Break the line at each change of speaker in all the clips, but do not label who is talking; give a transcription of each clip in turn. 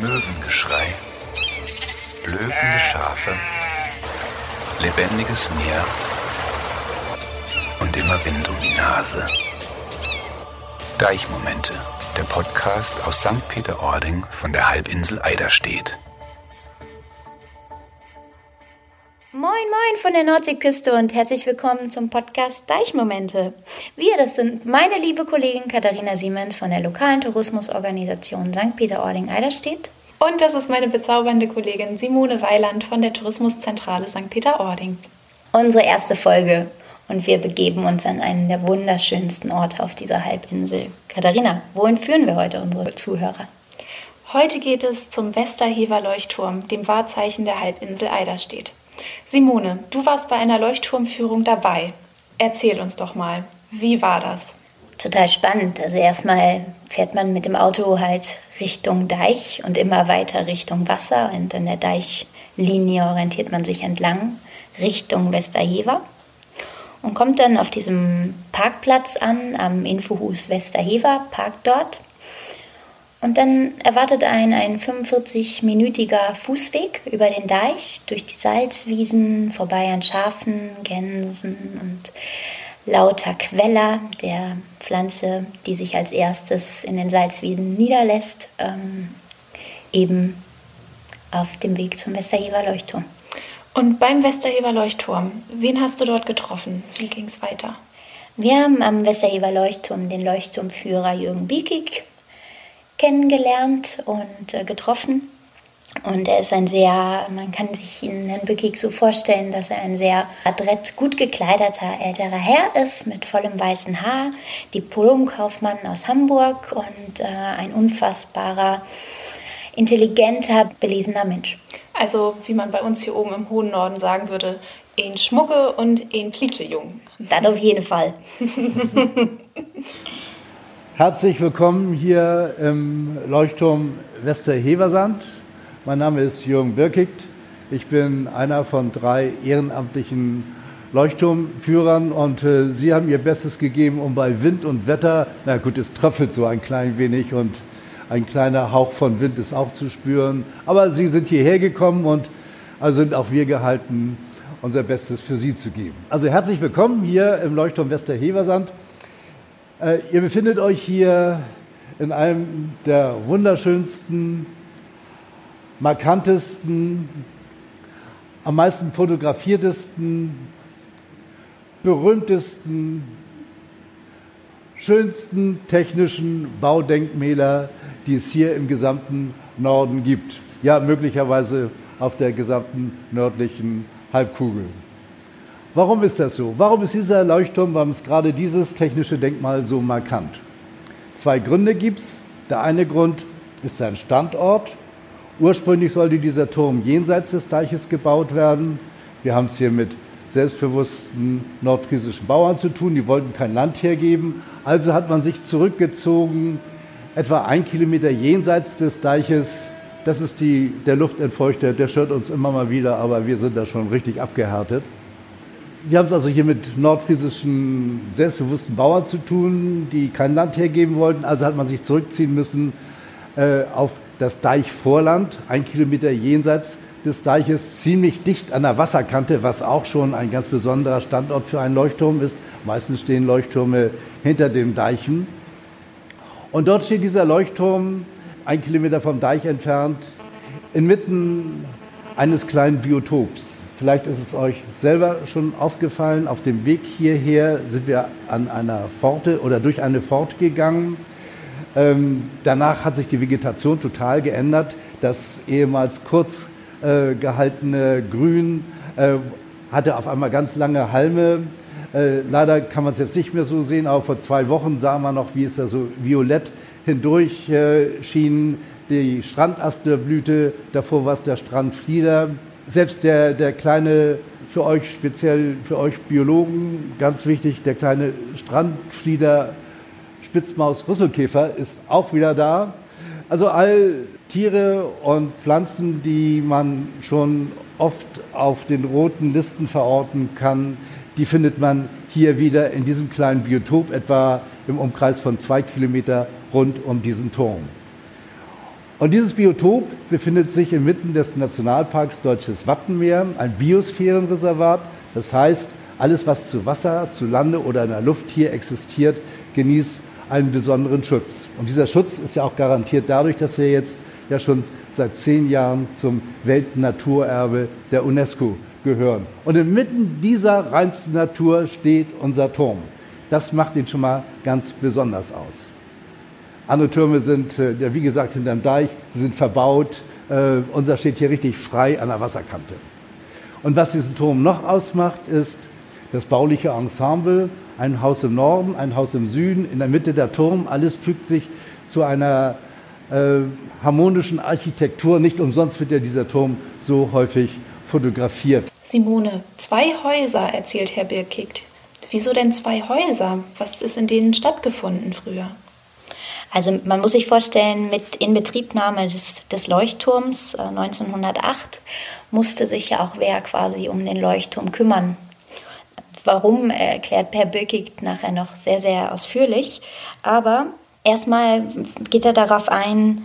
Möwengeschrei, blökende Schafe, lebendiges Meer und immer Wind um die Nase. Deichmomente, der Podcast aus St. Peter-Ording von der Halbinsel Eiderstedt.
Moin, von der Nordseeküste und herzlich willkommen zum Podcast Deichmomente. Wir, das sind meine liebe Kollegin Katharina Siemens von der lokalen Tourismusorganisation St. Peter-Ording-Eiderstedt.
Und das ist meine bezaubernde Kollegin Simone Weiland von der Tourismuszentrale St. Peter-Ording.
Unsere erste Folge und wir begeben uns an einen der wunderschönsten Orte auf dieser Halbinsel. Katharina, wohin führen wir heute unsere Zuhörer?
Heute geht es zum Westerhever Leuchtturm, dem Wahrzeichen der Halbinsel Eiderstedt. Simone, du warst bei einer Leuchtturmführung dabei. Erzähl uns doch mal, wie war das?
Total spannend. Also erstmal fährt man mit dem Auto halt Richtung Deich und immer weiter Richtung Wasser und an der Deichlinie orientiert man sich entlang Richtung Westerhever und kommt dann auf diesem Parkplatz an, am Infohus Westerhever, parkt dort und dann erwartet einen ein 45-minütiger Fußweg über den Deich, durch die Salzwiesen, vorbei an Schafen, Gänsen und lauter Queller, der Pflanze, die sich als erstes in den Salzwiesen niederlässt, ähm, eben auf dem Weg zum Westerhever Leuchtturm.
Und beim Westerhever Leuchtturm, wen hast du dort getroffen? Wie ging es weiter?
Wir haben am Westerhever Leuchtturm den Leuchtturmführer Jürgen Biekig kennengelernt und äh, getroffen. Und er ist ein sehr, man kann sich ihn Herrn Bückig so vorstellen, dass er ein sehr adrett, gut gekleideter älterer Herr ist mit vollem weißen Haar, Diplomkaufmann aus Hamburg und äh, ein unfassbarer, intelligenter, belesener Mensch.
Also, wie man bei uns hier oben im hohen Norden sagen würde, ein Schmucke und ein Plitschejung.
Das auf jeden Fall.
Herzlich willkommen hier im Leuchtturm Westerheversand. Mein Name ist Jürgen Birkigt. Ich bin einer von drei ehrenamtlichen Leuchtturmführern und äh, Sie haben Ihr Bestes gegeben, um bei Wind und Wetter, na gut, es tröpfelt so ein klein wenig und ein kleiner Hauch von Wind ist auch zu spüren. Aber Sie sind hierher gekommen und also sind auch wir gehalten, unser Bestes für Sie zu geben. Also herzlich willkommen hier im Leuchtturm Westerheversand. Äh, ihr befindet euch hier in einem der wunderschönsten, markantesten, am meisten fotografiertesten, berühmtesten, schönsten technischen Baudenkmäler, die es hier im gesamten Norden gibt. Ja, möglicherweise auf der gesamten nördlichen Halbkugel. Warum ist das so? Warum ist dieser Leuchtturm, warum ist gerade dieses technische Denkmal so markant? Zwei Gründe gibt es. Der eine Grund ist sein Standort. Ursprünglich sollte dieser Turm jenseits des Deiches gebaut werden. Wir haben es hier mit selbstbewussten nordfriesischen Bauern zu tun, die wollten kein Land hergeben. Also hat man sich zurückgezogen, etwa ein Kilometer jenseits des Deiches. Das ist die, der Luftentfeuchter, der stört uns immer mal wieder, aber wir sind da schon richtig abgehärtet. Wir haben es also hier mit nordfriesischen, selbstbewussten Bauern zu tun, die kein Land hergeben wollten. Also hat man sich zurückziehen müssen äh, auf das Deichvorland, ein Kilometer jenseits des Deiches, ziemlich dicht an der Wasserkante, was auch schon ein ganz besonderer Standort für einen Leuchtturm ist. Meistens stehen Leuchttürme hinter den Deichen. Und dort steht dieser Leuchtturm, ein Kilometer vom Deich entfernt, inmitten eines kleinen Biotops. Vielleicht ist es euch selber schon aufgefallen, auf dem Weg hierher sind wir an einer Pforte oder durch eine Pforte gegangen. Ähm, danach hat sich die Vegetation total geändert. Das ehemals kurz äh, gehaltene Grün äh, hatte auf einmal ganz lange Halme. Äh, leider kann man es jetzt nicht mehr so sehen, aber vor zwei Wochen sah man noch, wie es da so violett hindurch äh, schien. Die Strandaster blühte, davor war es der Strandflieder selbst der, der kleine, für euch speziell, für euch Biologen, ganz wichtig, der kleine Strandflieder Spitzmaus Rüsselkäfer ist auch wieder da. Also all Tiere und Pflanzen, die man schon oft auf den roten Listen verorten kann, die findet man hier wieder in diesem kleinen Biotop, etwa im Umkreis von zwei Kilometer rund um diesen Turm. Und dieses Biotop befindet sich inmitten des Nationalparks Deutsches Wattenmeer, ein Biosphärenreservat. Das heißt, alles, was zu Wasser, zu Lande oder in der Luft hier existiert, genießt einen besonderen Schutz. Und dieser Schutz ist ja auch garantiert dadurch, dass wir jetzt ja schon seit zehn Jahren zum Weltnaturerbe der UNESCO gehören. Und inmitten dieser reinsten Natur steht unser Turm. Das macht ihn schon mal ganz besonders aus. Andere Türme sind, äh, wie gesagt, hinterm Deich, sie sind verbaut. Äh, unser steht hier richtig frei an der Wasserkante. Und was diesen Turm noch ausmacht, ist das bauliche Ensemble. Ein Haus im Norden, ein Haus im Süden, in der Mitte der Turm. Alles fügt sich zu einer äh, harmonischen Architektur. Nicht umsonst wird ja dieser Turm so häufig fotografiert.
Simone, zwei Häuser, erzählt Herr Birkicht. Wieso denn zwei Häuser? Was ist in denen stattgefunden früher?
Also man muss sich vorstellen, mit Inbetriebnahme des, des Leuchtturms äh, 1908 musste sich ja auch wer quasi um den Leuchtturm kümmern. Warum erklärt Per Böckig nachher noch sehr, sehr ausführlich. Aber erstmal geht er darauf ein,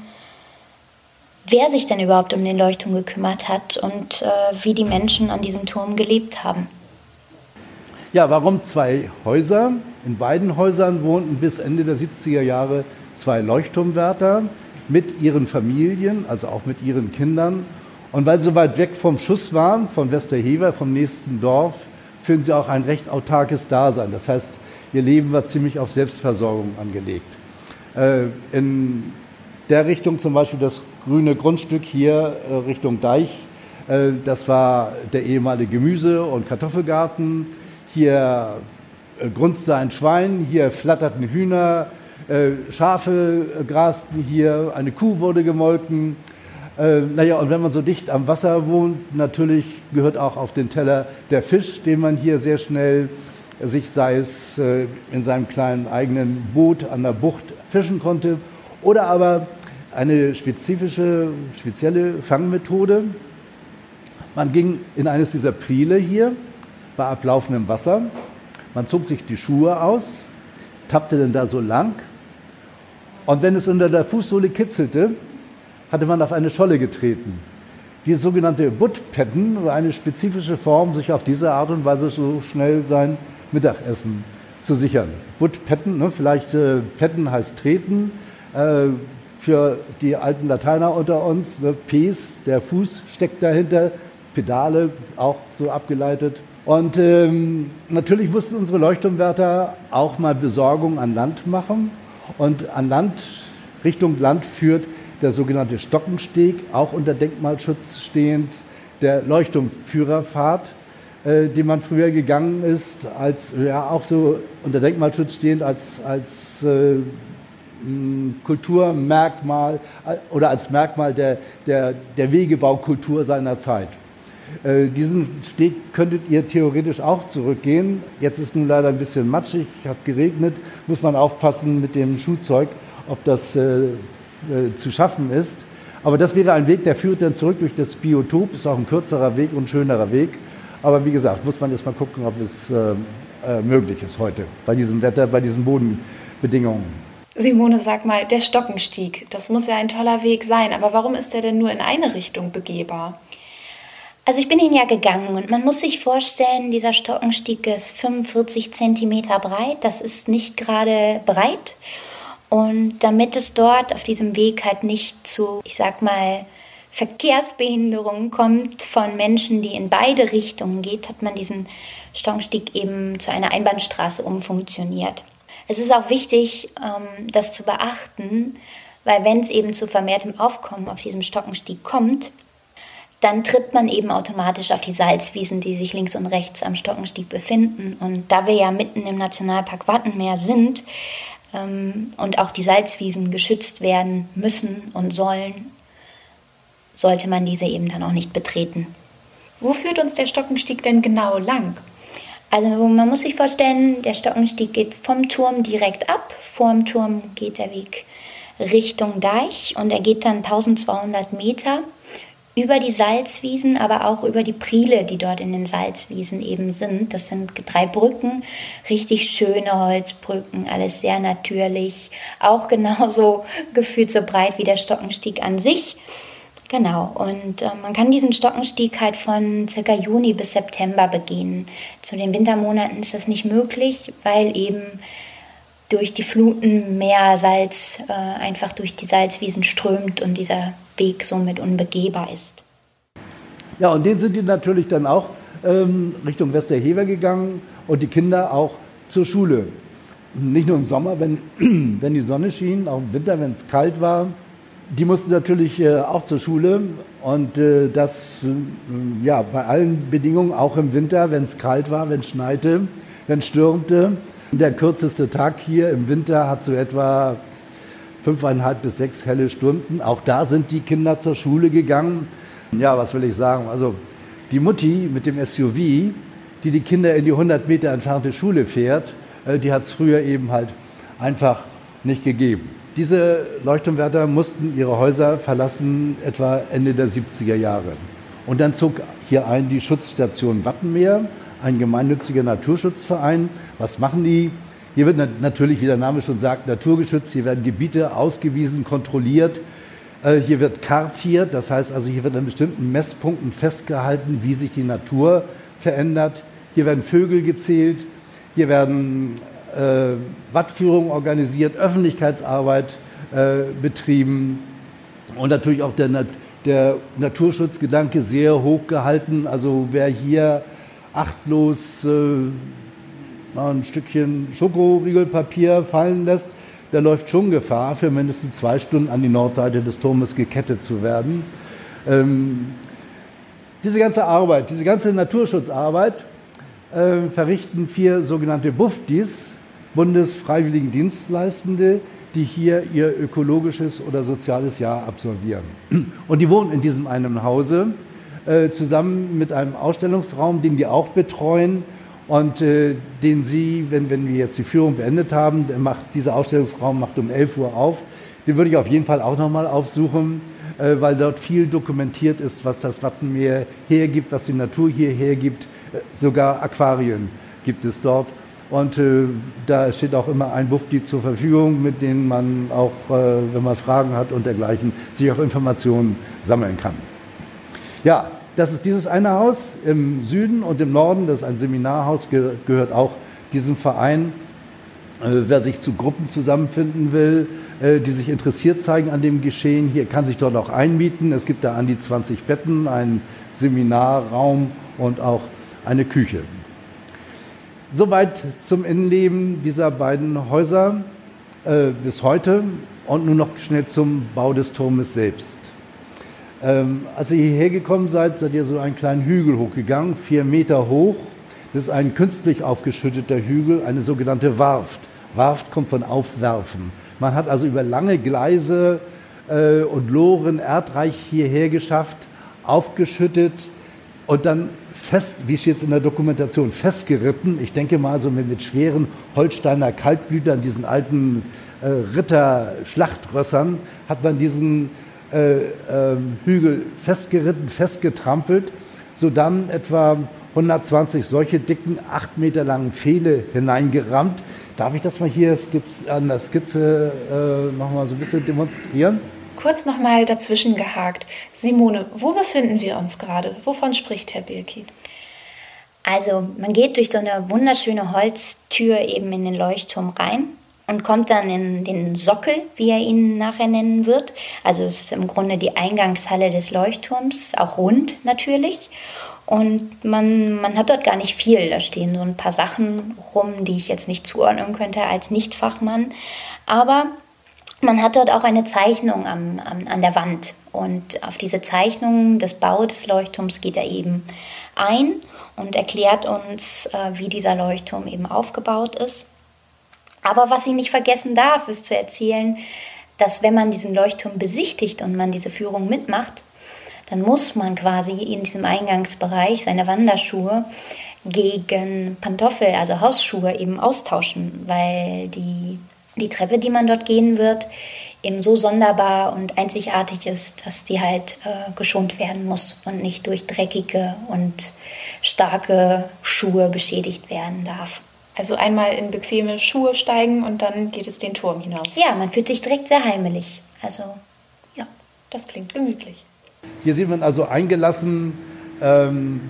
wer sich denn überhaupt um den Leuchtturm gekümmert hat und äh, wie die Menschen an diesem Turm gelebt haben.
Ja, warum zwei Häuser? In beiden Häusern wohnten bis Ende der 70er Jahre zwei Leuchtturmwärter mit ihren Familien, also auch mit ihren Kindern. Und weil sie weit weg vom Schuss waren, von Westerhever, vom nächsten Dorf, führen sie auch ein recht autarkes Dasein. Das heißt, ihr Leben war ziemlich auf Selbstversorgung angelegt. Äh, in der Richtung zum Beispiel das grüne Grundstück hier äh, Richtung Deich, äh, das war der ehemalige Gemüse- und Kartoffelgarten. Hier grunzte ein Schwein, hier flatterten Hühner, Schafe äh, grasten hier, eine Kuh wurde gemolken. Äh, naja, und wenn man so dicht am Wasser wohnt, natürlich gehört auch auf den Teller der Fisch, den man hier sehr schnell sich, sei es äh, in seinem kleinen eigenen Boot an der Bucht, fischen konnte, oder aber eine spezifische, spezielle Fangmethode. Man ging in eines dieser Priele hier bei ablaufendem Wasser, man zog sich die Schuhe aus, tappte dann da so lang und wenn es unter der Fußsohle kitzelte, hatte man auf eine Scholle getreten. Die sogenannte Buttpetten war eine spezifische Form, sich auf diese Art und Weise so schnell sein Mittagessen zu sichern. Buttpetten, ne, vielleicht äh, Petten heißt treten, äh, für die alten Lateiner unter uns, ne, Pes, der Fuß steckt dahinter, Pedale auch so abgeleitet. Und ähm, natürlich mussten unsere Leuchtturmwärter auch mal Besorgung an Land machen. Und an Land, Richtung Land führt der sogenannte Stockensteg, auch unter Denkmalschutz stehend, der Leuchtturmführerfahrt, äh, den man früher gegangen ist, als ja auch so unter Denkmalschutz stehend als, als äh, Kulturmerkmal äh, oder als Merkmal der, der, der Wegebaukultur seiner Zeit. Äh, diesen Steg könntet ihr theoretisch auch zurückgehen. Jetzt ist nun leider ein bisschen matschig, hat geregnet, muss man aufpassen mit dem Schuhzeug, ob das äh, äh, zu schaffen ist. Aber das wäre ein Weg, der führt dann zurück durch das Biotop, ist auch ein kürzerer Weg und schönerer Weg. Aber wie gesagt, muss man jetzt mal gucken, ob es äh, äh, möglich ist heute bei diesem Wetter, bei diesen Bodenbedingungen.
Simone, sag mal, der Stockenstieg, das muss ja ein toller Weg sein, aber warum ist der denn nur in eine Richtung begehbar?
Also ich bin ihn ja gegangen und man muss sich vorstellen, dieser Stockenstieg ist 45 Zentimeter breit. Das ist nicht gerade breit. Und damit es dort auf diesem Weg halt nicht zu, ich sag mal, Verkehrsbehinderungen kommt von Menschen, die in beide Richtungen geht, hat man diesen Stockenstieg eben zu einer Einbahnstraße umfunktioniert. Es ist auch wichtig, ähm, das zu beachten, weil wenn es eben zu vermehrtem Aufkommen auf diesem Stockenstieg kommt, dann tritt man eben automatisch auf die Salzwiesen, die sich links und rechts am Stockenstieg befinden. Und da wir ja mitten im Nationalpark Wattenmeer sind ähm, und auch die Salzwiesen geschützt werden müssen und sollen, sollte man diese eben dann auch nicht betreten.
Wo führt uns der Stockenstieg denn genau lang?
Also man muss sich vorstellen, der Stockenstieg geht vom Turm direkt ab. Vorm Turm geht der Weg Richtung Deich und er geht dann 1200 Meter über die Salzwiesen, aber auch über die Priele, die dort in den Salzwiesen eben sind. Das sind drei Brücken, richtig schöne Holzbrücken, alles sehr natürlich, auch genauso gefühlt so breit wie der Stockenstieg an sich. Genau, und äh, man kann diesen Stockenstieg halt von circa Juni bis September begehen. Zu den Wintermonaten ist das nicht möglich, weil eben durch die Fluten mehr Salz äh, einfach durch die Salzwiesen strömt und dieser Weg somit unbegehbar ist.
Ja, und den sind die natürlich dann auch ähm, Richtung Westerhever gegangen und die Kinder auch zur Schule. Nicht nur im Sommer, wenn, wenn die Sonne schien, auch im Winter, wenn es kalt war. Die mussten natürlich äh, auch zur Schule und äh, das äh, ja, bei allen Bedingungen, auch im Winter, wenn es kalt war, wenn es schneite, wenn es stürmte. Der kürzeste Tag hier im Winter hat so etwa fünfeinhalb bis sechs helle Stunden. Auch da sind die Kinder zur Schule gegangen. Ja, was will ich sagen? Also die Mutti mit dem SUV, die die Kinder in die 100 Meter entfernte Schule fährt, äh, die hat es früher eben halt einfach nicht gegeben. Diese Leuchtturmwärter mussten ihre Häuser verlassen etwa Ende der 70er Jahre. Und dann zog hier ein die Schutzstation Wattenmeer, ein gemeinnütziger Naturschutzverein. Was machen die? Hier wird natürlich, wie der Name schon sagt, naturgeschützt. Hier werden Gebiete ausgewiesen, kontrolliert. Äh, hier wird kartiert, das heißt also, hier wird an bestimmten Messpunkten festgehalten, wie sich die Natur verändert. Hier werden Vögel gezählt, hier werden äh, Wattführungen organisiert, Öffentlichkeitsarbeit äh, betrieben und natürlich auch der, Nat der Naturschutzgedanke sehr hoch gehalten. Also wer hier achtlos äh, ein Stückchen Schokoriegelpapier fallen lässt, der läuft schon Gefahr, für mindestens zwei Stunden an die Nordseite des Turmes gekettet zu werden. Ähm, diese ganze Arbeit, diese ganze Naturschutzarbeit äh, verrichten vier sogenannte BUFDIs, Bundesfreiwilligendienstleistende, die hier ihr ökologisches oder soziales Jahr absolvieren. Und die wohnen in diesem einen Hause äh, zusammen mit einem Ausstellungsraum, den die auch betreuen und äh, den Sie, wenn, wenn wir jetzt die Führung beendet haben, macht, dieser Ausstellungsraum macht um 11 Uhr auf. Den würde ich auf jeden Fall auch nochmal aufsuchen, äh, weil dort viel dokumentiert ist, was das Wattenmeer hergibt, was die Natur hier hergibt. Äh, sogar Aquarien gibt es dort. Und äh, da steht auch immer ein Bufti zur Verfügung, mit dem man auch, äh, wenn man Fragen hat und dergleichen, sich auch Informationen sammeln kann. Ja, das ist dieses eine Haus im Süden und im Norden, das ist ein Seminarhaus, gehört auch diesem Verein. Äh, wer sich zu Gruppen zusammenfinden will, äh, die sich interessiert zeigen an dem Geschehen, hier kann sich dort auch einmieten. Es gibt da an die 20 Betten, einen Seminarraum und auch eine Küche. Soweit zum Innenleben dieser beiden Häuser äh, bis heute und nun noch schnell zum Bau des Turmes selbst. Ähm, als ihr hierher gekommen seid, seid ihr so einen kleinen Hügel hochgegangen, vier Meter hoch. Das ist ein künstlich aufgeschütteter Hügel, eine sogenannte Warft. Warft kommt von Aufwerfen. Man hat also über lange Gleise äh, und Loren erdreich hierher geschafft, aufgeschüttet und dann fest, wie steht es in der Dokumentation, festgeritten. Ich denke mal so mit, mit schweren Holsteiner Kaltblütern, diesen alten äh, Ritter-Schlachtrössern, hat man diesen äh, äh, Hügel festgeritten, festgetrampelt, sodann etwa 120 solche dicken, acht Meter langen Pfähle hineingerammt. Darf ich das mal hier an der Skizze äh, noch mal so ein bisschen demonstrieren?
Kurz noch mal dazwischen gehakt. Simone, wo befinden wir uns gerade? Wovon spricht Herr Birki?
Also man geht durch so eine wunderschöne Holztür eben in den Leuchtturm rein und kommt dann in den Sockel, wie er ihn nachher nennen wird. Also es ist im Grunde die Eingangshalle des Leuchtturms, auch rund natürlich. Und man, man hat dort gar nicht viel. Da stehen so ein paar Sachen rum, die ich jetzt nicht zuordnen könnte als Nichtfachmann. Aber man hat dort auch eine Zeichnung am, am, an der Wand. Und auf diese Zeichnung des Bau des Leuchtturms geht er eben ein und erklärt uns, äh, wie dieser Leuchtturm eben aufgebaut ist. Aber was ich nicht vergessen darf, ist zu erzählen, dass wenn man diesen Leuchtturm besichtigt und man diese Führung mitmacht, dann muss man quasi in diesem Eingangsbereich seine Wanderschuhe gegen Pantoffel, also Hausschuhe eben austauschen, weil die die Treppe, die man dort gehen wird, eben so sonderbar und einzigartig ist, dass die halt äh, geschont werden muss und nicht durch dreckige und starke Schuhe beschädigt werden darf.
Also einmal in bequeme Schuhe steigen und dann geht es den Turm hinauf.
Ja, man fühlt sich direkt sehr heimelig. Also, ja.
Das klingt gemütlich.
Hier sieht man also eingelassen, ähm,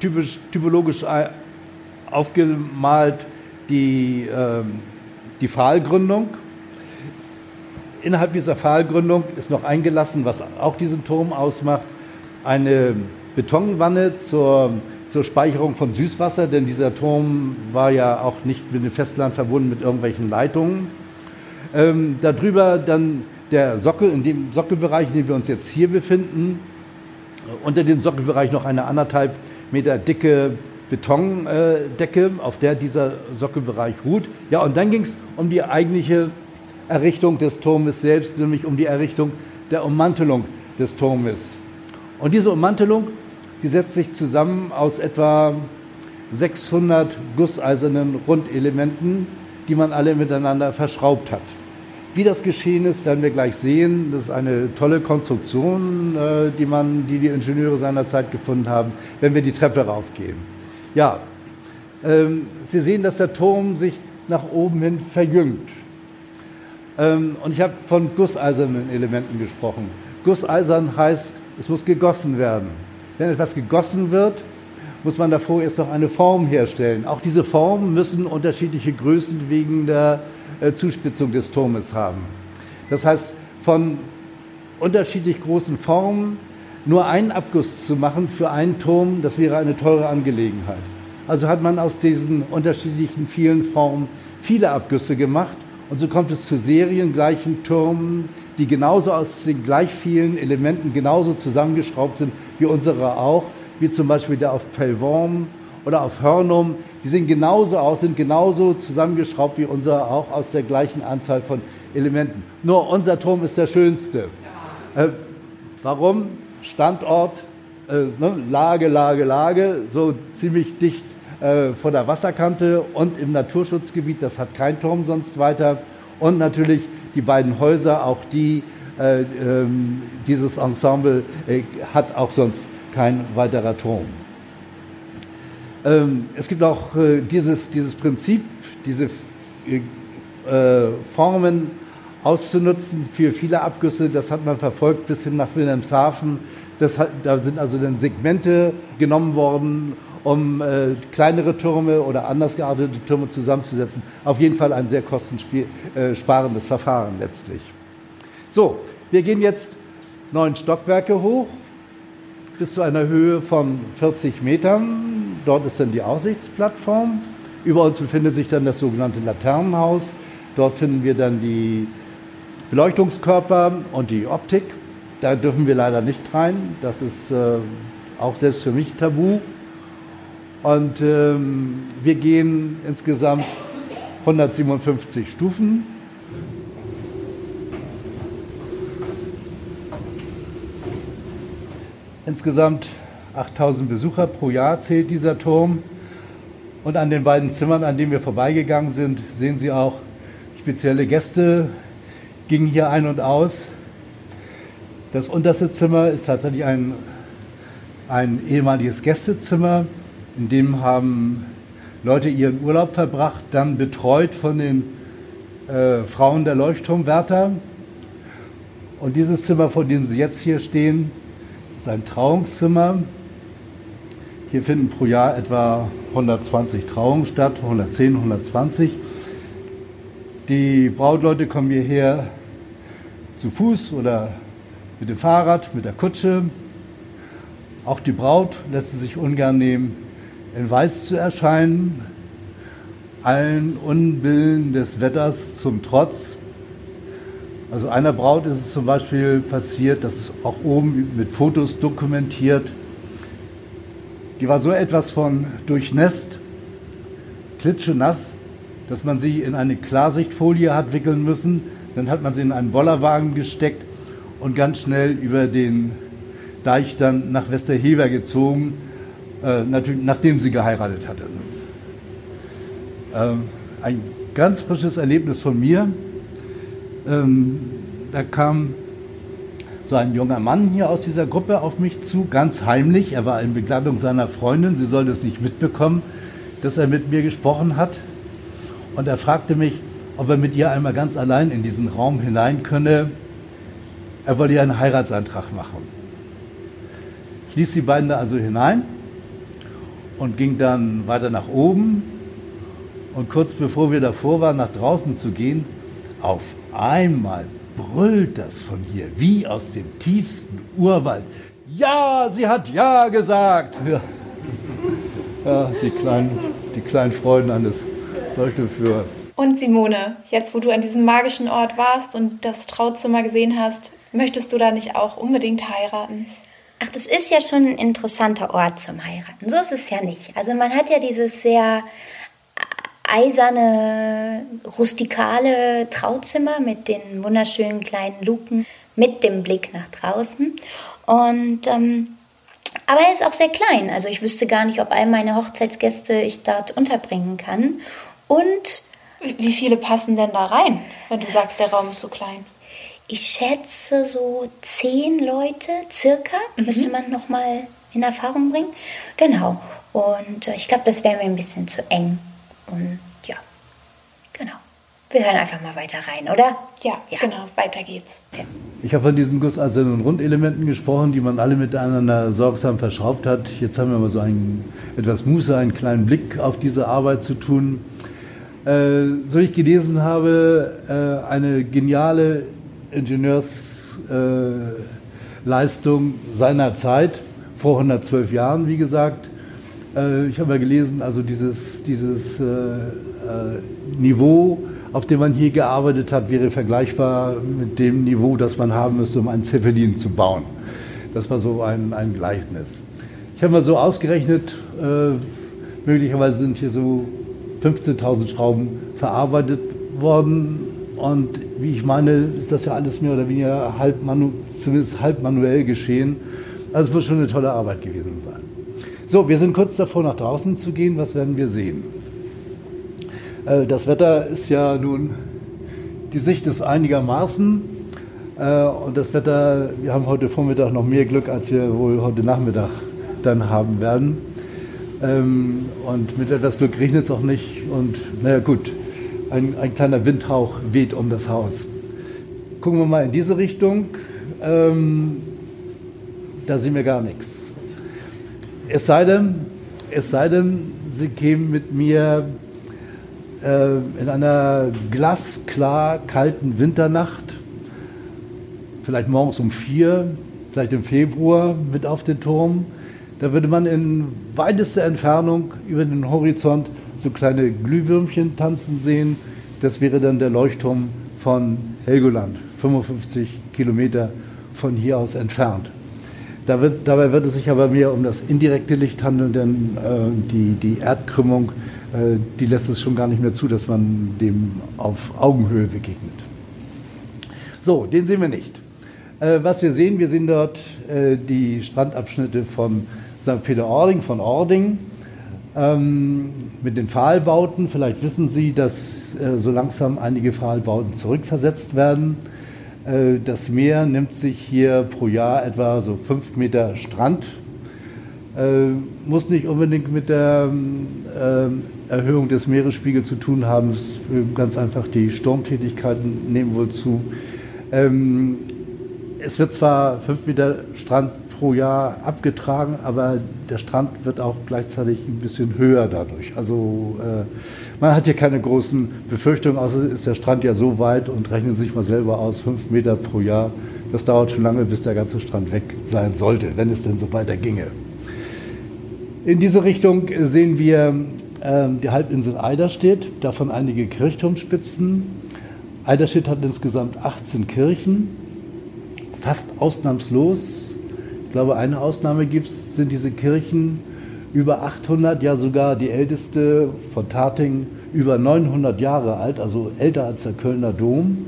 typisch, typologisch aufgemalt die, ähm, die Pfahlgründung. Innerhalb dieser Pfahlgründung ist noch eingelassen, was auch diesen Turm ausmacht, eine Betonwanne zur, zur Speicherung von Süßwasser, denn dieser Turm war ja auch nicht mit dem Festland verbunden mit irgendwelchen Leitungen. Ähm, darüber dann der Sockel, in dem Sockelbereich, in dem wir uns jetzt hier befinden, unter dem Sockelbereich noch eine anderthalb Meter dicke Betondecke, auf der dieser Sockelbereich ruht. Ja, und dann ging es um die eigentliche Errichtung des Turmes selbst, nämlich um die Errichtung der Ummantelung des Turmes. Und diese Ummantelung, die setzt sich zusammen aus etwa 600 gusseisernen Rundelementen, die man alle miteinander verschraubt hat. Wie das geschehen ist, werden wir gleich sehen. Das ist eine tolle Konstruktion, äh, die, man, die die Ingenieure seinerzeit gefunden haben, wenn wir die Treppe raufgehen. Ja, ähm, Sie sehen, dass der Turm sich nach oben hin verjüngt. Ähm, und ich habe von gusseisernen Elementen gesprochen. Gusseisern heißt, es muss gegossen werden. Wenn etwas gegossen wird, muss man davor erst noch eine Form herstellen. Auch diese Formen müssen unterschiedliche Größen wegen der äh, Zuspitzung des Turmes haben. Das heißt, von unterschiedlich großen Formen nur einen Abguss zu machen für einen Turm, das wäre eine teure Angelegenheit. Also hat man aus diesen unterschiedlichen vielen Formen viele Abgüsse gemacht und so kommt es zu seriengleichen Türmen, die genauso aus den gleich vielen Elementen genauso zusammengeschraubt sind wie unsere auch, wie zum Beispiel der auf Pellworm oder auf Hörnum. Die sehen genauso aus, sind genauso zusammengeschraubt wie unsere auch aus der gleichen Anzahl von Elementen. Nur unser Turm ist der schönste. Äh, warum? Standort, äh, ne, Lage, Lage, Lage, so ziemlich dicht äh, vor der Wasserkante und im Naturschutzgebiet, das hat kein Turm sonst weiter. Und natürlich die beiden Häuser, auch die, äh, ähm, dieses Ensemble äh, hat auch sonst kein weiterer Turm. Ähm, es gibt auch äh, dieses, dieses Prinzip, diese äh, Formen auszunutzen für viele Abgüsse. Das hat man verfolgt bis hin nach Wilhelmshaven. Das da sind also dann Segmente genommen worden, um äh, kleinere Türme oder anders geartete Türme zusammenzusetzen. Auf jeden Fall ein sehr kostensparendes Verfahren letztlich. So, wir gehen jetzt neun Stockwerke hoch bis zu einer Höhe von 40 Metern. Dort ist dann die Aussichtsplattform. Über uns befindet sich dann das sogenannte Laternenhaus. Dort finden wir dann die Beleuchtungskörper und die Optik. Da dürfen wir leider nicht rein. Das ist äh, auch selbst für mich tabu. Und ähm, wir gehen insgesamt 157 Stufen. Insgesamt 8000 Besucher pro Jahr zählt dieser Turm. Und an den beiden Zimmern, an denen wir vorbeigegangen sind, sehen Sie auch spezielle Gäste, gingen hier ein und aus. Das unterste Zimmer ist tatsächlich ein, ein ehemaliges Gästezimmer. In dem haben Leute ihren Urlaub verbracht, dann betreut von den äh, Frauen der Leuchtturmwärter. Und dieses Zimmer, vor dem Sie jetzt hier stehen, ist ein Trauungszimmer. Hier finden pro Jahr etwa 120 Trauungen statt, 110, 120. Die Brautleute kommen hierher zu Fuß oder mit dem Fahrrad, mit der Kutsche. Auch die Braut lässt es sich ungern nehmen, in Weiß zu erscheinen. Allen Unbillen des Wetters zum Trotz. Also einer Braut ist es zum Beispiel passiert, das ist auch oben mit Fotos dokumentiert. Die war so etwas von durchnässt, klitschenass, dass man sie in eine Klarsichtfolie hat wickeln müssen. Dann hat man sie in einen Bollerwagen gesteckt und ganz schnell über den Deich dann nach Westerhever gezogen, natürlich nachdem sie geheiratet hatte. Ähm, ein ganz frisches Erlebnis von mir. Ähm, da kam so ein junger Mann hier aus dieser Gruppe auf mich zu, ganz heimlich. Er war in Begleitung seiner Freundin. Sie sollte es nicht mitbekommen, dass er mit mir gesprochen hat. Und er fragte mich, ob er mit ihr einmal ganz allein in diesen Raum hinein könne. Er wollte ihr einen Heiratsantrag machen. Ich ließ die beiden da also hinein und ging dann weiter nach oben. Und kurz bevor wir davor waren, nach draußen zu gehen, auf einmal brüllt das von hier, wie aus dem tiefsten Urwald. Ja, sie hat Ja gesagt. Ja, ja die, kleinen, die kleinen Freuden eines Leuchtturmführers.
Und Simone, jetzt wo du an diesem magischen Ort warst und das Trauzimmer gesehen hast, möchtest du da nicht auch unbedingt heiraten?
Ach, das ist ja schon ein interessanter Ort zum Heiraten. So ist es ja nicht. Also man hat ja dieses sehr eiserne, rustikale Trauzimmer mit den wunderschönen kleinen Luken mit dem Blick nach draußen. Und ähm, aber er ist auch sehr klein. Also ich wüsste gar nicht, ob all meine Hochzeitsgäste ich dort unterbringen kann. Und
wie viele passen denn da rein, wenn du sagst, der Raum ist so klein?
Ich schätze so zehn Leute circa, mhm. müsste man noch mal in Erfahrung bringen. Genau. Und äh, ich glaube, das wäre mir ein bisschen zu eng. Und ja, genau. Wir hören einfach mal weiter rein, oder?
Ja, ja. genau, weiter geht's.
Ich habe von diesen gusseisernen Rundelementen gesprochen, die man alle miteinander sorgsam verschraubt hat. Jetzt haben wir mal so einen, etwas Muße, einen kleinen Blick auf diese Arbeit zu tun. Äh, so ich gelesen habe, äh, eine geniale Ingenieursleistung seiner Zeit, vor 112 Jahren, wie gesagt. Äh, ich habe ja gelesen, also dieses, dieses äh, äh, Niveau, auf dem man hier gearbeitet hat, wäre vergleichbar mit dem Niveau, das man haben müsste, um einen Zeppelin zu bauen. Das war so ein, ein Gleichnis. Ich habe mal so ausgerechnet, möglicherweise sind hier so 15.000 Schrauben verarbeitet worden. Und wie ich meine, ist das ja alles mehr oder weniger halb manu zumindest halb manuell geschehen. Also es wird schon eine tolle Arbeit gewesen sein. So, wir sind kurz davor, nach draußen zu gehen. Was werden wir sehen? Äh, das Wetter ist ja nun, die Sicht ist einigermaßen. Äh, und das Wetter, wir haben heute Vormittag noch mehr Glück, als wir wohl heute Nachmittag dann haben werden. Ähm, und mit etwas Glück regnet es auch nicht. Und naja, gut, ein, ein, kleiner Windhauch weht um das Haus. Gucken wir mal in diese Richtung. Ähm, da sehen wir gar nichts. Es sei denn, es sei denn, Sie kämen mit mir äh, in einer glasklar kalten Winternacht, vielleicht morgens um vier, vielleicht im Februar mit auf den Turm. Da würde man in weitester Entfernung über den Horizont so kleine Glühwürmchen tanzen sehen. Das wäre dann der Leuchtturm von Helgoland, 55 Kilometer von hier aus entfernt. Da wird, dabei wird es sich aber mehr um das indirekte Licht handeln, denn äh, die, die Erdkrümmung, äh, die lässt es schon gar nicht mehr zu, dass man dem auf Augenhöhe begegnet. So, den sehen wir nicht. Äh, was wir sehen, wir sehen dort äh, die Strandabschnitte von St. Peter-Ording, von Ording, ähm, mit den Pfahlbauten. Vielleicht wissen Sie, dass äh, so langsam einige Pfahlbauten zurückversetzt werden. Äh, das Meer nimmt sich hier pro Jahr etwa so fünf Meter Strand. Äh, muss nicht unbedingt mit der äh, Erhöhung des Meeresspiegels zu tun haben. Ganz einfach die Sturmtätigkeiten nehmen wohl zu. Ähm, es wird zwar fünf Meter Strand pro Jahr abgetragen, aber der Strand wird auch gleichzeitig ein bisschen höher dadurch. Also äh, man hat hier keine großen Befürchtungen, außer ist der Strand ja so weit und rechnen sich mal selber aus, fünf Meter pro Jahr. Das dauert schon lange, bis der ganze Strand weg sein sollte, wenn es denn so weiter ginge. In diese Richtung sehen wir äh, die Halbinsel Eiderstedt, davon einige Kirchturmspitzen. Eiderstedt hat insgesamt 18 Kirchen, fast ausnahmslos. Ich glaube, eine Ausnahme gibt es, sind diese Kirchen über 800, ja sogar die älteste von Tating über 900 Jahre alt, also älter als der Kölner Dom.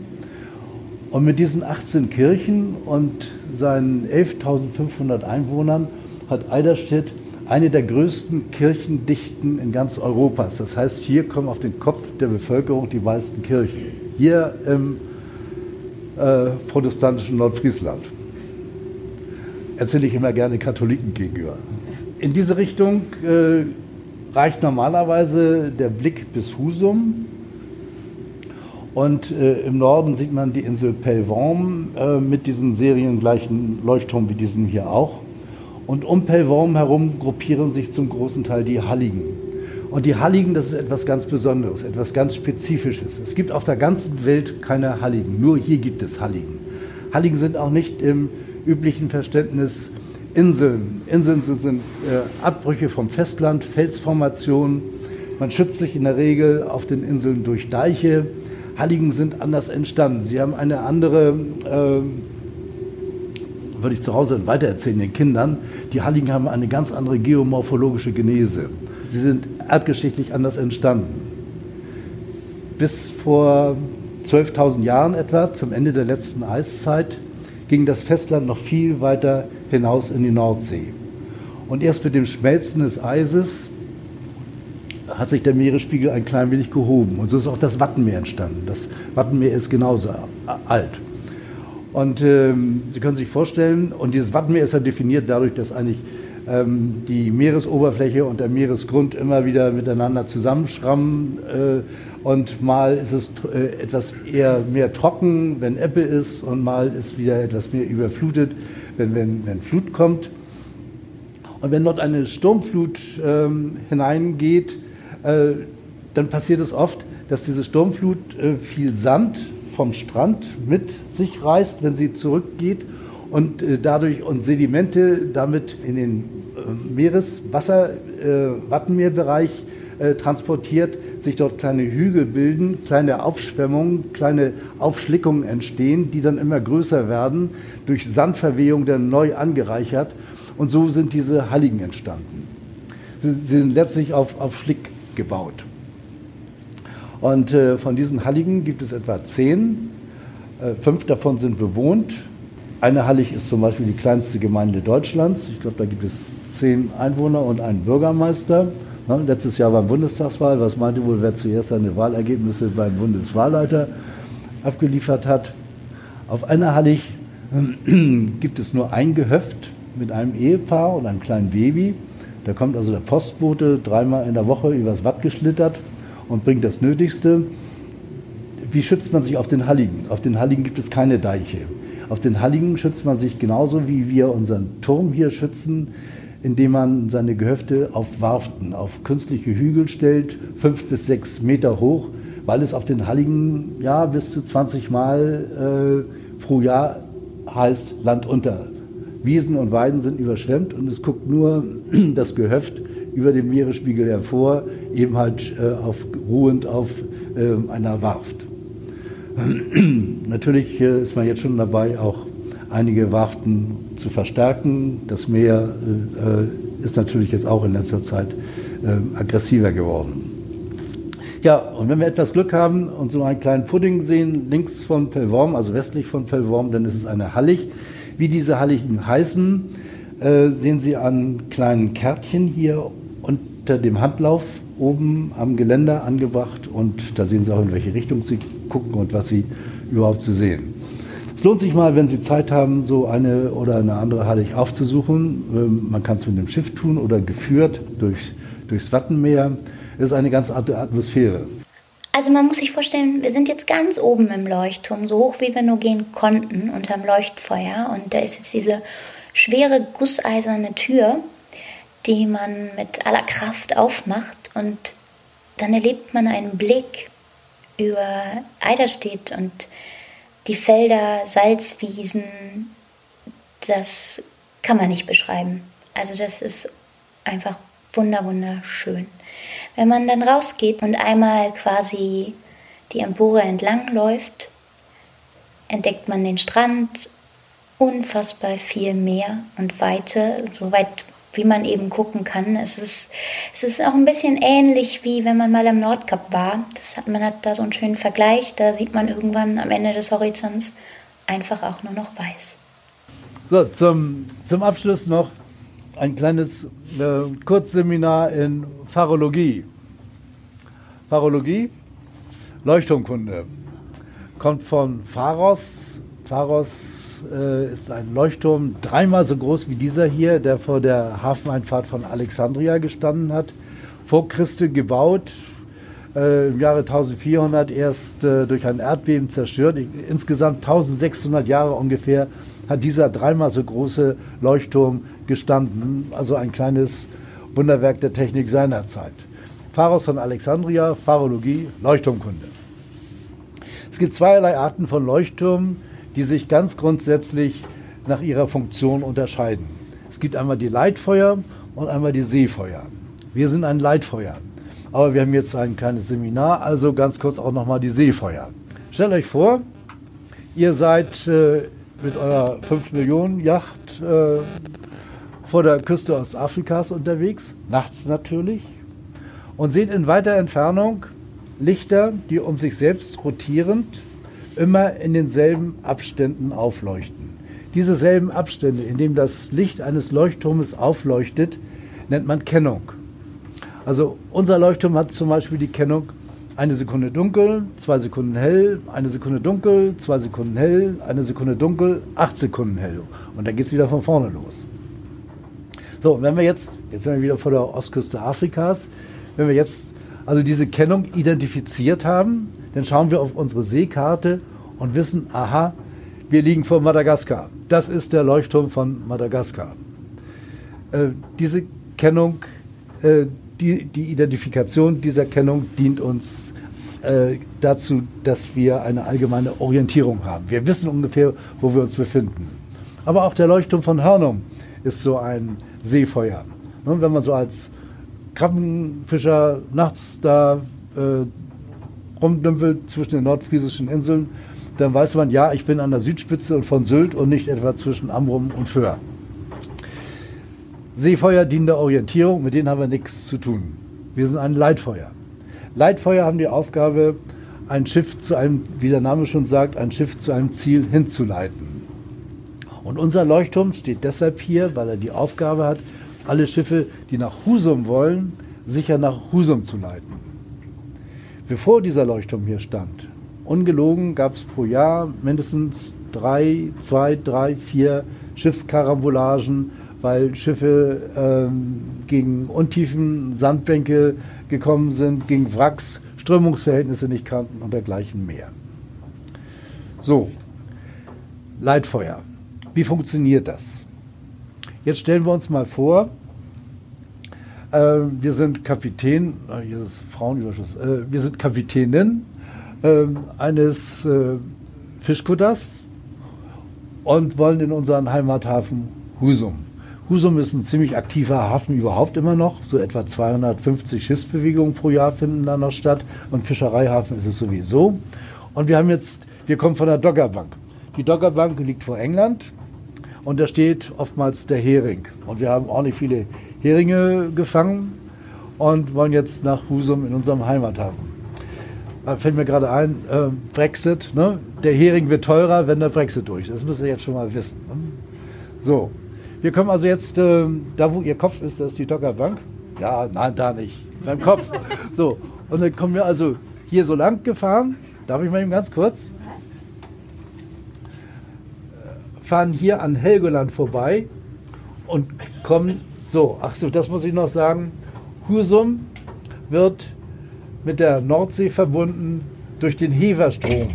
Und mit diesen 18 Kirchen und seinen 11.500 Einwohnern hat Eiderstedt eine der größten Kirchendichten in ganz Europas. Das heißt, hier kommen auf den Kopf der Bevölkerung die meisten Kirchen. Hier im äh, protestantischen Nordfriesland. Erzähle ich immer gerne Katholiken gegenüber. In diese Richtung äh, reicht normalerweise der Blick bis Husum. Und äh, im Norden sieht man die Insel Pelvorm äh, mit diesen seriengleichen Leuchtturm wie diesem hier auch. Und um Pelvorm herum gruppieren sich zum großen Teil die Halligen. Und die Halligen, das ist etwas ganz Besonderes, etwas ganz Spezifisches. Es gibt auf der ganzen Welt keine Halligen, nur hier gibt es Halligen. Halligen sind auch nicht im üblichen Verständnis Inseln. Inseln sind, äh, Abbrüche vom Festland, Felsformationen. Man schützt sich in der Regel auf den Inseln durch Deiche. Halligen sind anders entstanden. Sie haben eine andere, äh, würde ich zu Hause weitererzählen den Kindern, die Halligen haben eine ganz andere geomorphologische Genese. Sie sind erdgeschichtlich anders entstanden. Bis vor 12.000 Jahren etwa, zum Ende der letzten Eiszeit, ging das Festland noch viel weiter hinaus in die Nordsee. Und erst mit dem Schmelzen des Eises hat sich der Meeresspiegel ein klein wenig gehoben. Und so ist auch das Wattenmeer entstanden. Das Wattenmeer ist genauso alt. Und ähm, Sie können sich vorstellen, und dieses Wattenmeer ist ja definiert dadurch, dass eigentlich ähm, die Meeresoberfläche und der Meeresgrund immer wieder miteinander zusammenschrammen. Äh, und mal ist es äh, etwas eher mehr trocken, wenn Ebbe ist, und mal ist wieder etwas mehr überflutet, wenn, wenn, wenn Flut kommt. Und wenn dort eine Sturmflut ähm, hineingeht, äh, dann passiert es oft, dass diese Sturmflut äh, viel Sand vom Strand mit sich reißt, wenn sie zurückgeht und äh, dadurch und Sedimente damit in den äh, Meereswasser, äh, Wattenmeerbereich transportiert, sich dort kleine Hügel bilden, kleine Aufschwemmungen, kleine Aufschlickungen entstehen, die dann immer größer werden, durch Sandverwehung dann neu angereichert. Und so sind diese Halligen entstanden. Sie, sind letztlich auf, auf Schlick gebaut. Und äh, von diesen Halligen gibt es etwa zehn. Äh, fünf davon sind bewohnt. Eine Hallig ist zum Beispiel die kleinste Gemeinde Deutschlands. Ich glaube, da gibt es zehn Einwohner und einen Bürgermeister. Ne, letztes Jahr beim Bundestagswahl. Was meinte wohl, wer zuerst seine Wahlergebnisse beim Bundeswahlleiter abgeliefert hat? Auf einer Hallig gibt es nur ein Gehöft mit einem Ehepaar und einem kleinen Baby. Da kommt also der Postbote dreimal in der Woche übers Watt geschlittert und bringt das Nötigste. Wie schützt man sich auf den Halligen? Auf den Halligen gibt es keine Deiche. Auf den Halligen schützt man sich genauso, wie wir unseren Turm hier schützen, indem man seine Gehöfte auf Warften, auf künstliche Hügel stellt, fünf bis sechs Meter hoch, weil es auf den Halligen ja, bis zu 20 Mal äh, pro Jahr heißt Land unter. Wiesen und Weiden sind überschwemmt und es guckt nur das Gehöft über dem Meeresspiegel hervor, eben halt äh, auf, ruhend auf äh, einer Warft. Natürlich äh, ist man jetzt schon dabei, auch einige Warften zu verstärken. Das Meer äh, ist natürlich jetzt auch in letzter Zeit äh, aggressiver geworden. Ja, und wenn wir etwas Glück haben und so einen kleinen Pudding sehen, links von Pellworm, also westlich von Pellworm, dann ist es eine Hallig. Wie diese Halligen heißen, äh, sehen Sie an kleinen Kärtchen hier unter dem Handlauf oben am Geländer angebracht und da sehen Sie auch, in welche Richtung Sie gucken und was Sie überhaupt zu sehen. Lohnt sich mal, wenn Sie Zeit haben, so eine oder eine andere Hallig aufzusuchen. Ähm, man kann es mit dem Schiff tun oder geführt durch, durchs Wattenmeer. Es ist eine ganz andere Atmosphäre.
Also man muss sich vorstellen, wir sind jetzt ganz oben im Leuchtturm, so hoch wie wir nur gehen konnten, unterm Leuchtfeuer. Und da ist jetzt diese schwere gusseiserne Tür, die man mit aller Kraft aufmacht. Und dann erlebt man einen Blick über Eiderstedt und die Felder, Salzwiesen, das kann man nicht beschreiben. Also das ist einfach wunderschön. Wenn man dann rausgeht und einmal quasi die Empore entlang läuft, entdeckt man den Strand, unfassbar viel Meer und Weite, so weit wie man eben gucken kann. Es ist, es ist auch ein bisschen ähnlich wie wenn man mal am Nordkap war. Das hat, man hat da so einen schönen Vergleich. Da sieht man irgendwann am Ende des Horizonts einfach auch nur noch weiß.
So, zum, zum Abschluss noch ein kleines äh, Kurzseminar in Pharologie. Pharologie, Leuchtturmkunde, kommt von Pharos. Pharos äh, ist ein Leuchtturm dreimal so groß wie dieser hier, der vor der Hafeneinfahrt von Alexandria gestanden hat. Vor Christi gebaut, äh, im Jahre 1400 erst äh, durch ein Erdbeben zerstört. Insgesamt 1600 Jahre ungefähr hat dieser dreimal so große Leuchtturm gestanden, also ein kleines Wunderwerk der Technik seiner Zeit. Pharos von Alexandria, Pharologie, Leuchtturmkunde. Es gibt zweierlei Arten von Leuchttürmen, die sich ganz grundsätzlich nach ihrer Funktion unterscheiden. Es gibt einmal die Leitfeuer und einmal die Seefeuer. Wir sind ein Leitfeuer. Aber wir haben jetzt ein kleines Seminar, also ganz kurz auch nochmal die Seefeuer. Stellt euch vor, ihr seid äh, mit eurer 5 Millionen Yacht äh, vor der Küste Ostafrikas unterwegs, nachts natürlich, und seht in weiter Entfernung Lichter, die um sich selbst rotierend immer in denselben Abständen aufleuchten. Diese selben Abstände, in denen das Licht eines Leuchtturmes aufleuchtet, nennt man Kennung. Also unser Leuchtturm hat zum Beispiel die Kennung eine Sekunde dunkel, zwei Sekunden hell, eine Sekunde dunkel, zwei Sekunden hell, eine Sekunde dunkel, acht Sekunden hell. Und dann geht es wieder von vorne los. So, und wenn wir jetzt, jetzt sind wir wieder vor der Ostküste Afrikas, wenn wir jetzt also diese Kennung identifiziert haben, dann schauen wir auf unsere Seekarte und wissen, aha, wir liegen vor Madagaskar. Das ist der Leuchtturm von Madagaskar. Äh, diese Kennung, äh, die, die Identifikation dieser Kennung dient uns äh, dazu, dass wir eine allgemeine Orientierung haben. Wir wissen ungefähr, wo wir uns befinden. Aber auch der Leuchtturm von Hörnum ist so ein Seefeuer. Wenn man so als Krabbenfischer nachts da äh, rumdümpelt zwischen den nordfriesischen Inseln, dann weiß man, ja, ich bin an der Südspitze und von Sylt und nicht etwa zwischen Amrum und Föhr. Seefeuer dienen der Orientierung, mit denen haben wir nichts zu tun. Wir sind ein Leitfeuer. Leitfeuer haben die Aufgabe, ein Schiff zu einem, wie der Name schon sagt, ein Schiff zu einem Ziel hinzuleiten. Und unser Leuchtturm steht deshalb hier, weil er die Aufgabe hat, alle Schiffe, die nach Husum wollen, sicher nach Husum zu leiten. Bevor dieser Leuchtturm hier stand, ungelogen gab es pro Jahr mindestens drei, zwei, drei, vier Schiffskarambolagen weil Schiffe ähm, gegen untiefen Sandbänke gekommen sind, gegen Wracks, Strömungsverhältnisse nicht kannten und dergleichen mehr. So, Leitfeuer. Wie funktioniert das? Jetzt stellen wir uns mal vor, äh, wir sind Kapitän, äh, hier ist Frauenüberschuss, äh, wir sind Kapitänin ähm, eines äh, Fischkutters und wollen in unseren Heimathafen Husum. Husum ist ein ziemlich aktiver Hafen überhaupt immer noch. So etwa 250 Schiffsbewegungen pro Jahr finden da noch statt. Und Fischereihafen ist es sowieso. Und wir haben jetzt, wir kommen von der Doggerbank. Die Doggerbank liegt vor England und da steht oftmals der Hering. Und wir haben ordentlich viele Heringe gefangen und wollen jetzt nach Husum in unserem Heimathafen. Da fällt mir gerade ein, äh, Brexit, ne? der Hering wird teurer, wenn der Brexit durch ist. Das müsst ihr jetzt schon mal wissen. Ne? So, wir kommen also jetzt, äh, da wo Ihr Kopf ist, das ist die Dockerbank. Ja, nein, da nicht. Beim Kopf. So, und dann kommen wir also hier so lang gefahren. Darf ich mal eben ganz kurz? Fahren hier an Helgoland vorbei und kommen so. Ach so, das muss ich noch sagen. Husum wird mit der Nordsee verbunden durch den Heverstrom.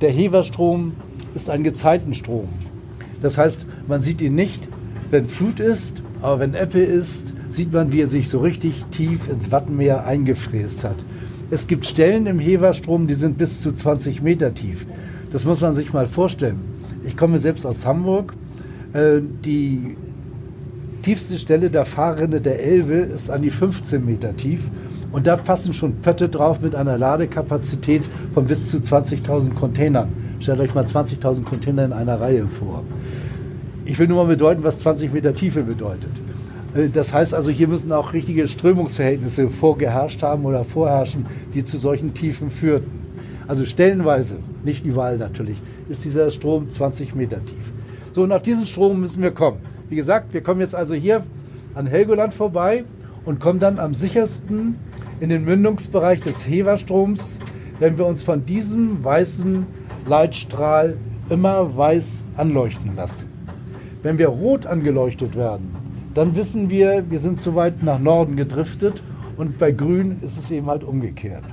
Der Heverstrom ist ein Gezeitenstrom. Das heißt, man sieht ihn nicht, wenn Flut ist, aber wenn Ebbe ist, sieht man, wie er sich so richtig tief ins Wattenmeer eingefräst hat. Es gibt Stellen im Heverstrom, die sind bis zu 20 Meter tief. Das muss man sich mal vorstellen. Ich komme selbst aus Hamburg. Äh, die tiefste Stelle der Fahrrinne der Elbe ist an die 15 Meter tief. Und da passen schon Pötte drauf mit einer Ladekapazität von bis zu 20.000 Containern. Stellt euch mal 20.000 Container in einer Reihe vor. Ich will nur mal bedeuten, was 20 Meter Tiefe bedeutet. Äh, das heißt also, hier müssen auch richtige Strömungsverhältnisse vorgeherrscht haben oder vorherrschen, die zu solchen Tiefen führten. Also stellenweise, nicht überall natürlich, ist dieser Strom 20 Meter tief. So, und auf diesen Strom müssen wir kommen. Wie gesagt, wir kommen jetzt also hier an Helgoland vorbei und kommen dann am sichersten in den Mündungsbereich des Heverstroms, wenn wir uns von diesem weißen Leitstrahl immer weiß anleuchten lassen. Wenn wir rot angeleuchtet werden, dann wissen wir, wir sind zu weit nach Norden gedriftet und bei grün ist es eben halt umgekehrt.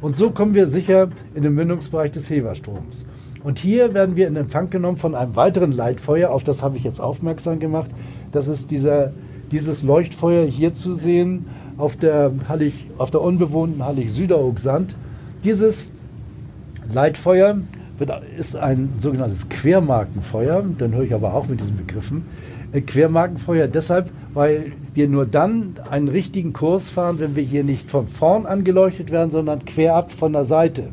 Und so kommen wir sicher in den Mündungsbereich des Heverstroms. Und hier werden wir in Empfang genommen von einem weiteren Leitfeuer, auf das habe ich jetzt aufmerksam gemacht. Das ist dieser, dieses Leuchtfeuer hier zu sehen auf der, Hallig, auf der unbewohnten Hallig-Süderoog-Sand. Dieses Leitfeuer wird, ist ein sogenanntes Quermarkenfeuer, dann höre ich aber auch mit diesen Begriffen. Äh, Quermarkenfeuer deshalb, weil wir nur dann einen richtigen Kurs fahren, wenn wir hier nicht von vorn angeleuchtet werden, sondern quer ab von der Seite.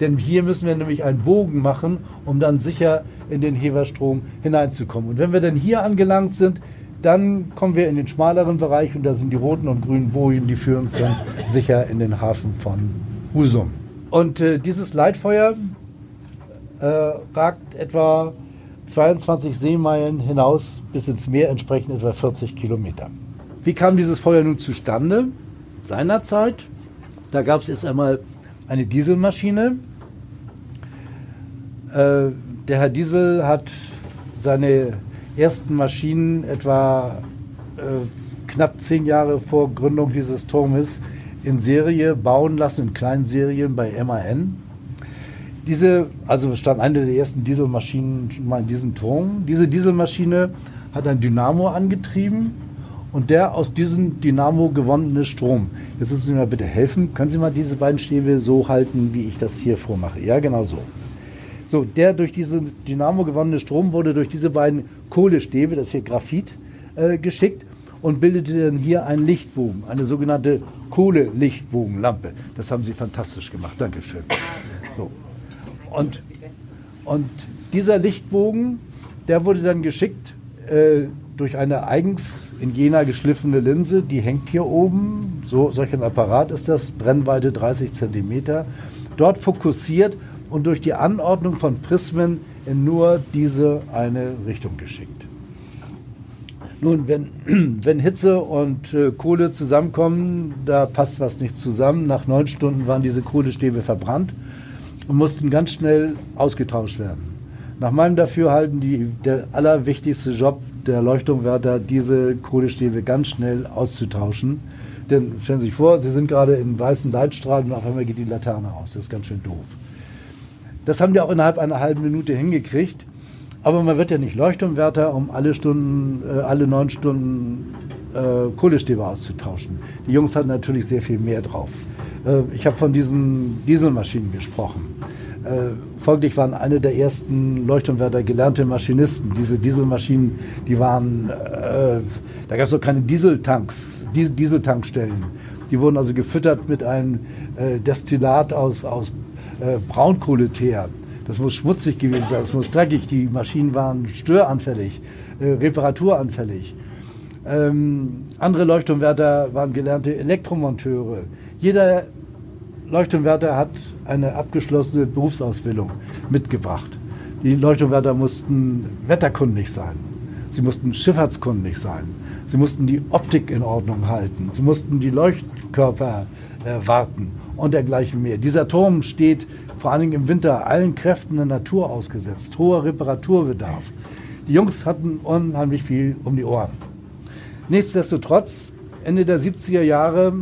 Denn hier müssen wir nämlich einen Bogen machen, um dann sicher in den Heverstrom hineinzukommen. Und wenn wir dann hier angelangt sind, dann kommen wir in den schmaleren Bereich und da sind die roten und grünen Bojen, die führen uns dann sicher in den Hafen von Husum. Und äh, dieses Leitfeuer äh, ragt etwa 22 Seemeilen hinaus bis ins Meer, entsprechend etwa 40 Kilometer. Wie kam dieses Feuer nun zustande? Seinerzeit, da gab es erst einmal eine Dieselmaschine. Äh, der Herr Diesel hat seine ersten Maschinen etwa äh, knapp zehn Jahre vor Gründung dieses Turmes in Serie bauen lassen, in kleinen Serien bei MAN. Diese, also stand eine der ersten Dieselmaschinen mal in diesem Turm. Diese Dieselmaschine hat ein Dynamo angetrieben und der aus diesem Dynamo gewonnene Strom. Jetzt müssen Sie mir bitte helfen. Können Sie mal diese beiden Stäbe so halten, wie ich das hier vormache? Ja, genau so. So, der durch diesen Dynamo gewonnene Strom wurde durch diese beiden Kohlestäbe, das hier Graphit, äh, geschickt und bildete dann hier einen Lichtbogen, eine sogenannte Kohle-Lichtbogenlampe. Das haben Sie fantastisch gemacht. Dankeschön. So. Und, und dieser Lichtbogen, der wurde dann geschickt äh, durch eine eigens in Jena geschliffene Linse, die hängt hier oben. So, solch ein Apparat ist das, Brennweite 30 cm. Dort fokussiert und durch die Anordnung von Prismen in nur diese eine Richtung geschickt. Nun, wenn, wenn Hitze und äh, Kohle zusammenkommen, da passt was nicht zusammen. Nach neun Stunden waren diese Kohlestäbe verbrannt und mussten ganz schnell ausgetauscht werden. Nach meinem Dafürhalten die, der allerwichtigste Job der Leuchtturmwärter, diese Kohlestäbe ganz schnell auszutauschen. Denn stellen Sie sich vor, Sie sind gerade in weißen Leitstrahlen und auf einmal geht die Laterne aus. Das ist ganz schön doof. Das haben die auch innerhalb einer halben Minute hingekriegt. Aber man wird ja nicht Leuchtturmwärter, um alle Stunden, äh, alle neun Stunden äh, Kohlestäbe auszutauschen. Die Jungs hatten natürlich sehr viel mehr drauf. Äh, ich habe von diesen Dieselmaschinen gesprochen. Äh, folglich waren eine der ersten Leuchtturmwärter gelernte Maschinisten. Diese Dieselmaschinen, die waren, äh, da gab es noch keine Dieseltanks, Dies Dieseltankstellen. Die wurden also gefüttert mit einem äh, Destillat aus, aus Braunkohleteer. Das muss schmutzig gewesen sein, das muss dreckig. Die Maschinen waren störanfällig, äh, reparaturanfällig. Ähm, andere Leuchtturmwärter waren gelernte Elektromonteure. Jeder Leuchtturmwärter hat eine abgeschlossene Berufsausbildung mitgebracht. Die Leuchtturmwärter mussten wetterkundig sein. Sie mussten schifffahrtskundig sein. Sie mussten die Optik in Ordnung halten. Sie mussten die Leuchtkörper äh, warten und dergleichen mehr. Dieser Turm steht vor allen Dingen im Winter allen Kräften der Natur ausgesetzt, hoher Reparaturbedarf. Die Jungs hatten unheimlich viel um die Ohren. Nichtsdestotrotz, Ende der 70er Jahre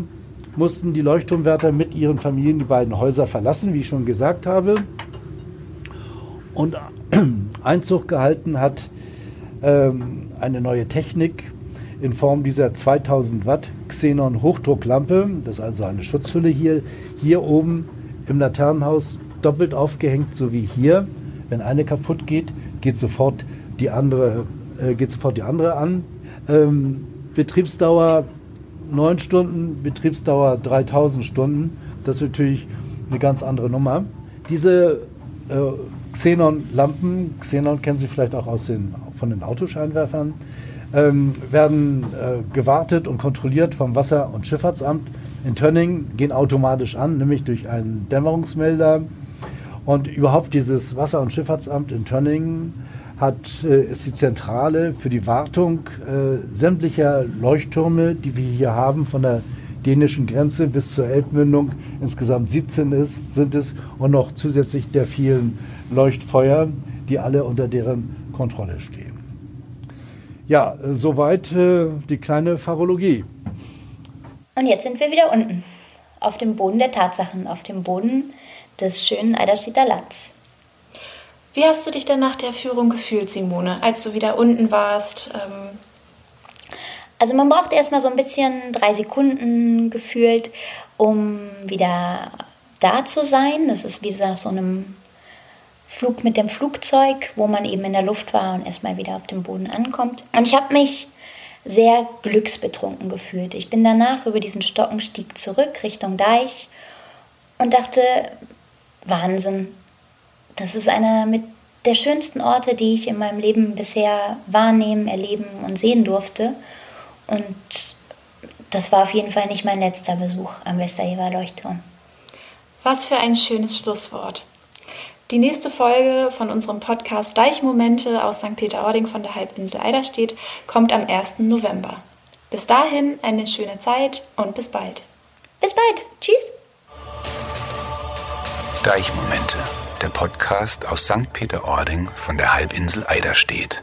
mussten die Leuchtturmwärter mit ihren Familien die beiden Häuser verlassen, wie ich schon gesagt habe. Und Einzug gehalten hat ähm, eine neue Technik in Form dieser 2000 Watt Xenon Hochdrucklampe. Das ist also eine Schutzhülle hier, hier oben im Laternenhaus doppelt aufgehängt, so wie hier. Wenn eine kaputt geht, geht sofort die andere, äh, geht sofort die andere an. Ähm, Betriebsdauer 9 Stunden, Betriebsdauer 3000 Stunden. Das ist natürlich eine ganz andere Nummer. Diese äh, Xenon-Lampen, Xenon kennen Sie vielleicht auch aus den, von den Autoscheinwerfern, ähm, werden äh, gewartet und kontrolliert vom Wasser- und Schifffahrtsamt in Tönning, gehen automatisch an, nämlich durch einen Dämmerungsmelder und überhaupt dieses Wasser- und Schifffahrtsamt in Tönningen hat, äh, ist die Zentrale für die Wartung äh, sämtlicher Leuchttürme, die wir hier haben, von der dänischen Grenze bis zur Elbmündung. Insgesamt 17 ist, sind es und noch zusätzlich der vielen Leuchtfeuer, die alle unter deren Kontrolle stehen. Ja, soweit äh, die kleine Pharologie.
Und jetzt sind wir wieder unten, auf dem Boden der Tatsachen, auf dem Boden des schönen Eiderstedter Lands.
Wie hast du dich denn nach der Führung gefühlt, Simone, als du wieder unten warst? Ähm
also man braucht erstmal so ein bisschen drei Sekunden gefühlt, um wieder da zu sein. Das ist wie nach so einem Flug mit dem Flugzeug, wo man eben in der Luft war und erstmal wieder auf dem Boden ankommt. Und ich habe mich sehr glücksbetrunken gefühlt. Ich bin danach über diesen Stockenstieg zurück Richtung Deich und dachte, Wahnsinn, das ist einer mit der schönsten Orte, die ich in meinem Leben bisher wahrnehmen, erleben und sehen durfte. Und das war auf jeden Fall nicht mein letzter Besuch am Westerhever Leuchtturm.
Was für ein schönes Schlusswort. Die nächste Folge von unserem Podcast Deichmomente aus St. Peter-Ording von der Halbinsel Eiderstedt kommt am 1. November. Bis dahin eine schöne Zeit und bis bald.
Bis bald. Tschüss.
Deichmomente, der Podcast aus St. Peter-Ording von der Halbinsel Eiderstedt.